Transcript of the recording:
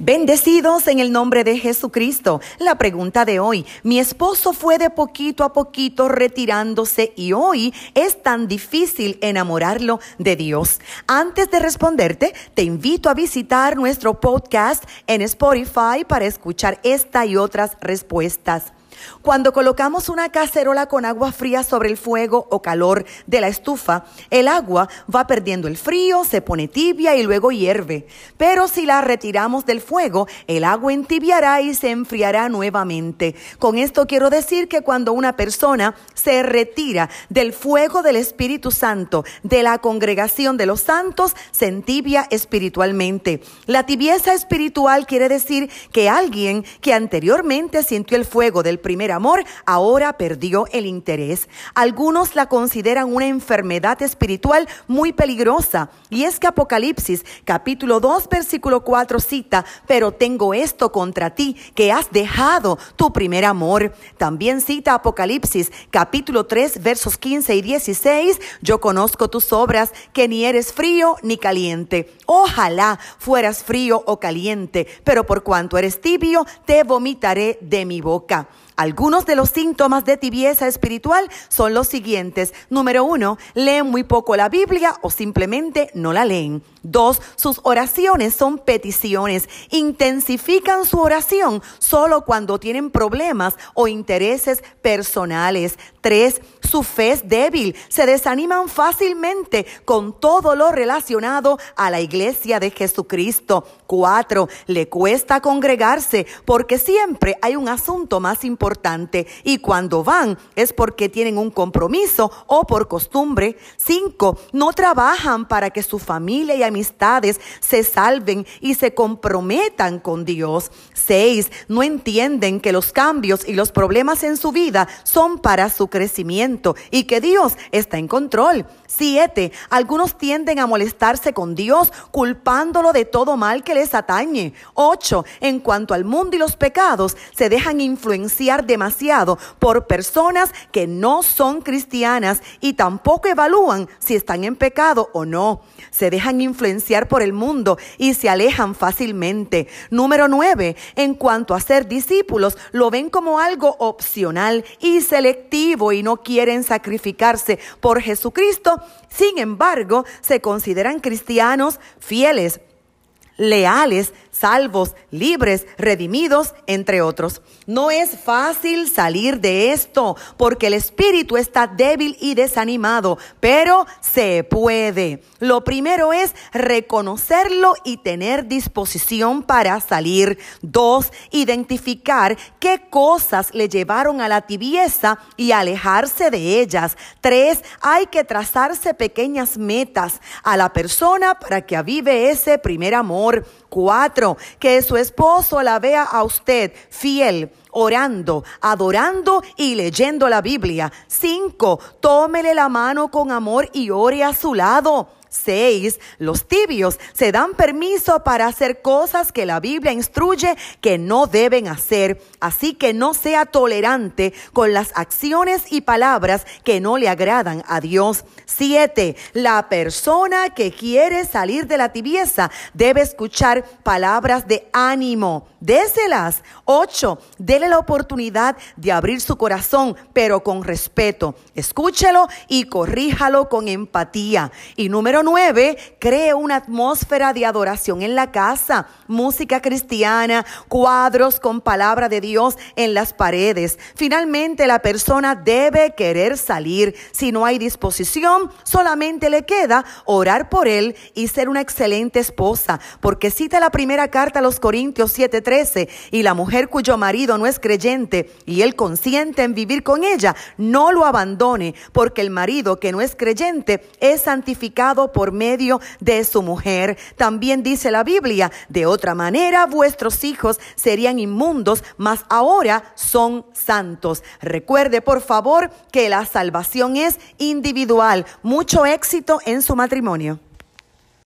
Bendecidos en el nombre de Jesucristo. La pregunta de hoy, mi esposo fue de poquito a poquito retirándose y hoy es tan difícil enamorarlo de Dios. Antes de responderte, te invito a visitar nuestro podcast en Spotify para escuchar esta y otras respuestas. Cuando colocamos una cacerola con agua fría sobre el fuego o calor de la estufa, el agua va perdiendo el frío, se pone tibia y luego hierve. Pero si la retiramos del fuego, el agua entibiará y se enfriará nuevamente. Con esto quiero decir que cuando una persona se retira del fuego del Espíritu Santo, de la congregación de los santos, se entibia espiritualmente. La tibieza espiritual quiere decir que alguien que anteriormente sintió el fuego del primer amor, ahora perdió el interés. Algunos la consideran una enfermedad espiritual muy peligrosa. Y es que Apocalipsis capítulo 2 versículo 4 cita, pero tengo esto contra ti, que has dejado tu primer amor. También cita Apocalipsis capítulo 3 versos 15 y 16, yo conozco tus obras, que ni eres frío ni caliente. Ojalá fueras frío o caliente, pero por cuanto eres tibio, te vomitaré de mi boca. Algunos de los síntomas de tibieza espiritual son los siguientes. Número uno, leen muy poco la Biblia o simplemente no la leen. Dos, sus oraciones son peticiones. Intensifican su oración solo cuando tienen problemas o intereses personales. Tres, su fe es débil. Se desaniman fácilmente con todo lo relacionado a la iglesia de Jesucristo. Cuatro, le cuesta congregarse porque siempre hay un asunto más importante y cuando van es porque tienen un compromiso o por costumbre. Cinco, no trabajan para que su familia y amistades se salven y se comprometan con Dios. Seis, no entienden que los cambios y los problemas en su vida son para su crecimiento y que Dios está en control. Siete, algunos tienden a molestarse con Dios culpándolo de todo mal que les atañe. Ocho, en cuanto al mundo y los pecados, se dejan influenciar demasiado por personas que no son cristianas y tampoco evalúan si están en pecado o no. Se dejan influenciar por el mundo y se alejan fácilmente. Número nueve, en cuanto a ser discípulos, lo ven como algo opcional y selectivo y no quieren sacrificarse por Jesucristo, sin embargo, se consideran cristianos fieles, leales, salvos, libres, redimidos, entre otros. No es fácil salir de esto porque el espíritu está débil y desanimado, pero se puede. Lo primero es reconocerlo y tener disposición para salir. Dos, identificar qué cosas le llevaron a la tibieza y alejarse de ellas. Tres, hay que trazarse pequeñas metas a la persona para que avive ese primer amor. Cuatro, que su esposo la vea a usted fiel orando, adorando y leyendo la Biblia. Cinco, tómele la mano con amor y ore a su lado. Seis, los tibios se dan permiso para hacer cosas que la Biblia instruye que no deben hacer. Así que no sea tolerante con las acciones y palabras que no le agradan a Dios. Siete, la persona que quiere salir de la tibieza debe escuchar palabras de ánimo. Déselas. Ocho, dele la oportunidad de abrir su corazón, pero con respeto. Escúchelo y corríjalo con empatía. Y número nueve, cree una atmósfera de adoración en la casa, música cristiana, cuadros con palabra de Dios en las paredes. Finalmente, la persona debe querer salir. Si no hay disposición, solamente le queda orar por él y ser una excelente esposa, porque cita la primera carta a los Corintios 7:3 y la mujer cuyo marido no es creyente y él consiente en vivir con ella, no lo abandone, porque el marido que no es creyente es santificado por medio de su mujer. También dice la Biblia, de otra manera vuestros hijos serían inmundos, mas ahora son santos. Recuerde, por favor, que la salvación es individual. Mucho éxito en su matrimonio.